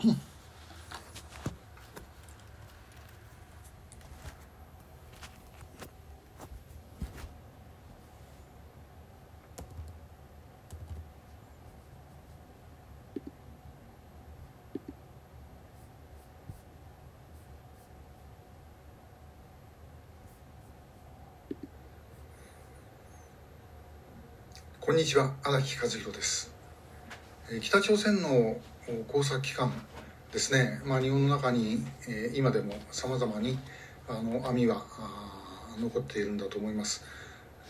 こんにちは荒木和弘です。北朝鮮の工作機関ですね、まあ、日本の中に今でもさまざまにあの網は残っているんだと思います。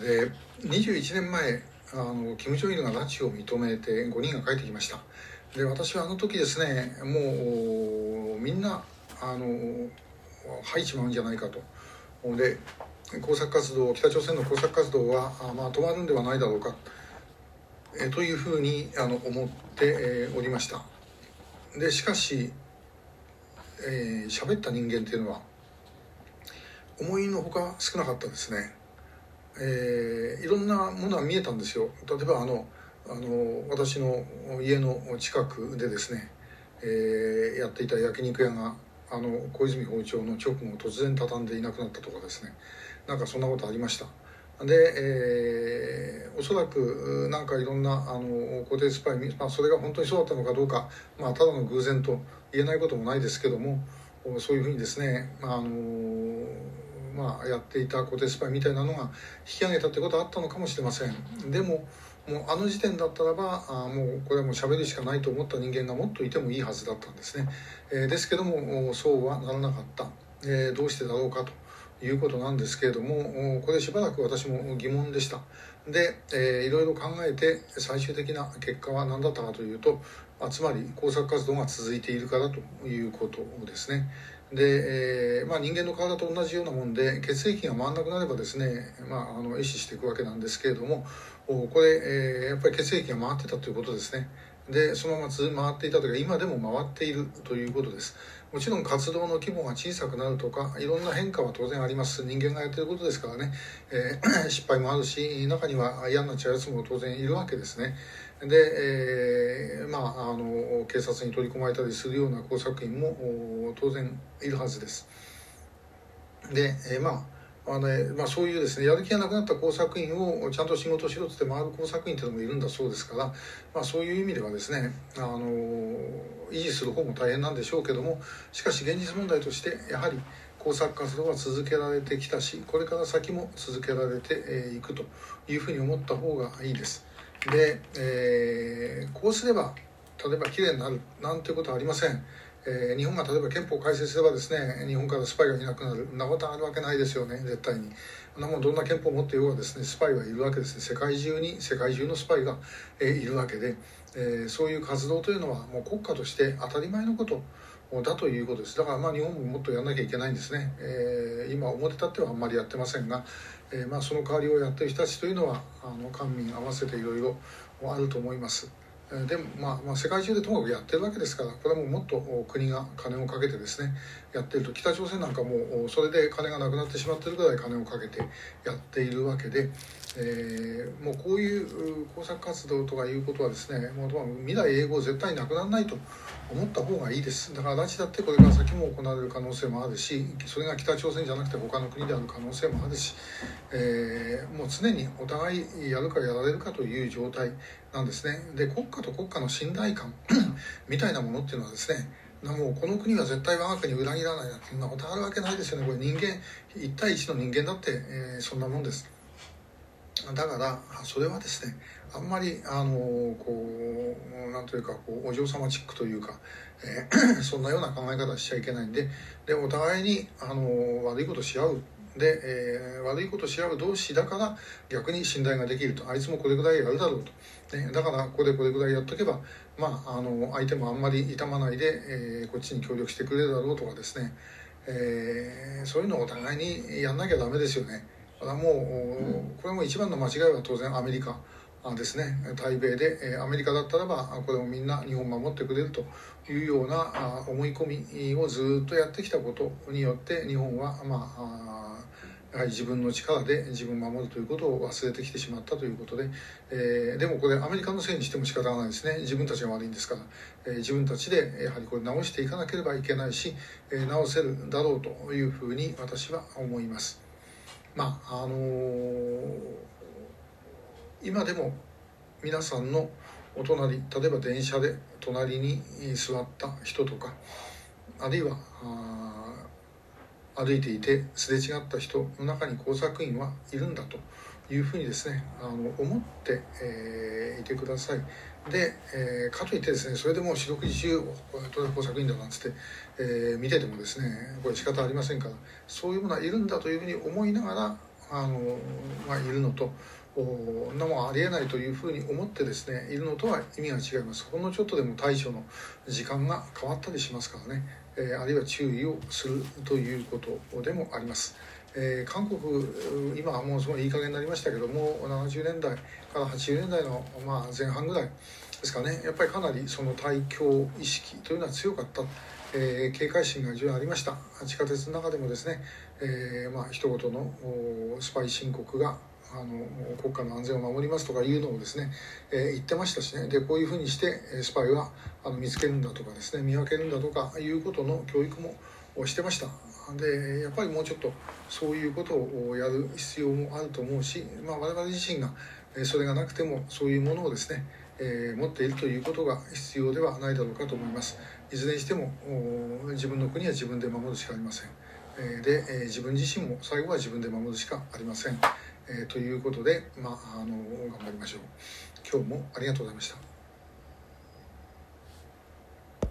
で21年前あのキム・ジョイルが拉致を認めて5人が帰ってきました。で私はあの時ですねもうみんなあの吐いちまうんじゃないかと。で工作活動北朝鮮の工作活動はあまあ、止まるんではないだろうかえというふうにあの思って、えおりました。でしかしえー、喋った人間っていうのは思いのほか少なかったですね、えー、いろんなものは見えたんですよ。例えばあのあの私の家の近くでですね、えー、やっていた焼肉屋があの小泉包丁の直後突然畳んでいなくなったとかですね。なんかそんなことありました。で、えー、おそらくなんかいろんなあの固定スパイ、まあ、それが本当にそうだったのかどうか、まあ、ただの偶然と言えないこともないですけどもそういうふうにですね、まああのまあ、やっていた固定スパイみたいなのが引き上げたってことはあったのかもしれません。でももうあの時点だったらばあもうこれはもう喋るしかないと思った人間がもっといてもいいはずだったんですね、えー、ですけどもそうはならなかった、えー、どうしてだろうかと。いうことなんですけれどもこれしばらく私も疑問でした。で、えー、いろいろ考えて最終的な結果は何だったかというとつまり工作活動が続いているからということですね。で、えーまあ、人間の体と同じようなもんで血液が回らなくなればですね、まあ、の壊死していくわけなんですけれどもこれ、えー、やっぱり血液が回ってたということですね。でそのまま回っていたというか今でも回っているということです。もちろん活動の規模が小さくなるとかいろんな変化は当然あります。人間がやってることですからね、えー、失敗もあるし中には嫌になっちゃうやつも当然いるわけですね。で、えー、まああの警察に取り込まれたりするような工作員も当然いるはずです。で、えー、まああのねまあ、そういうですねやる気がなくなった工作員をちゃんと仕事しろって回る工作員っていうのもいるんだそうですから、まあ、そういう意味ではですねあの維持する方も大変なんでしょうけどもしかし現実問題としてやはり工作活動は続けられてきたしこれから先も続けられていくというふうに思った方がいいです。で、えー、こうすれば例えばきれいになるなんてことはありません。えー、日本が例えば憲法改正すればですね日本からスパイがいなくなる。なことあるわけないですよね絶対に。なもどんな憲法を持っていようがですねスパイはいるわけですね。世界中に世界中のスパイが、えー、いるわけで、えー、そういう活動というのはもう国家として当たり前のことだということです。だからまあ日本ももっとやらなきゃいけないんですね、えー、今表立ってはあんまりやってませんが、え、まあその代わりをやってる人たちというのはあの官民合わせていろいろあると思います。でも、まあ、まあ世界中でともかくやってるわけですからこれはもうもっと国が金をかけてですねやってると北朝鮮なんかもそれで金がなくなってしまってるぐらい金をかけてやっているわけで、えー、もうこういう工作活動とかいうことはですねもう未来永劫絶対なくならないと思った方がいいです。だから拉致だってこれから先も行われる可能性もあるしそれが北朝鮮じゃなくて他の国である可能性もあるし、えー、もう常にお互いやるかやられるかという状態なんですね。で国家と国家の信頼感 みたいなものっていうのはですねもうこの国は絶対我が国を裏切らないなんてそんなことあるわけないですよね。これ人間1対1の人間だって、えー、そんなもんです。だからそれはですねあんまりあのこうなんというかこうお嬢様チックというか、えー、そんなような考え方しちゃいけないんででお互いにあの悪いことし合う。で、えー、悪いことし合う同士だから逆に信頼ができると。あいつもこれぐらいやるだろうと、ね、だからここでこれぐらいやっとけば、まあ、あの相手もあんまり痛まないで、えー、こっちに協力してくれるだろうとかですね、えー、そういうのをお互いにやんなきゃダメですよね。これはもう、これも一番の間違いは当然アメリカですね。対米でアメリカだったらばこれをみんな日本守ってくれるというような思い込みをずっとやってきたことによって日本はまあやはり自分の力で自分を守るということを忘れてきてしまったということで、えー、でもこれアメリカのせいにしても仕方がないですね。自分たちが悪いんですから、えー、自分たちでやはりこれ直していかなければいけないし、えー、直せるだろうというふうに私は思います。まああのー、今でも皆さんのお隣例えば電車で隣に座った人とかあるいは歩いていてすれ違った人の中に工作員はいるんだというふうにですねあの思って、えー、いてください。で、えー、かといってですねそれでもう四六時中工作員だなんつって、えー、見ててもですねこれ仕方ありませんからそういうものはいるんだというふうに思いながらあの、まあ、いるのとこんなもんありえないというふうに思ってですねいるのとは意味が違います。ほんのちょっとでも対処の時間が変わったりしますからね、えー、あるいは注意をするということでもあります。えー、韓国今はもうすごいいい加減になりましたけども70年代から80年代の、まあ、前半ぐらいですかね。やっぱりかなりその対共意識というのは強かった、えー、警戒心が非常にありました。地下鉄の中でもですね、えーまあ一言のスパイ申告があの国家の安全を守りますとかいうのをですね、えー、言ってましたしね。でこういうふうにしてスパイはあの見つけるんだとかですね見分けるんだとかいうことの教育もしてました。でやっぱりもうちょっとそういうことをやる必要もあると思うし、まあ、我々自身がそれがなくてもそういうものをですね、えー、持っているということが必要ではないだろうかと思います。いずれにしても自分の国は自分で守るしかありません。で、自分自身も最後は自分で守るしかありません。えー、ということで、まあ、あの頑張りましょう。今日もありがとうございました。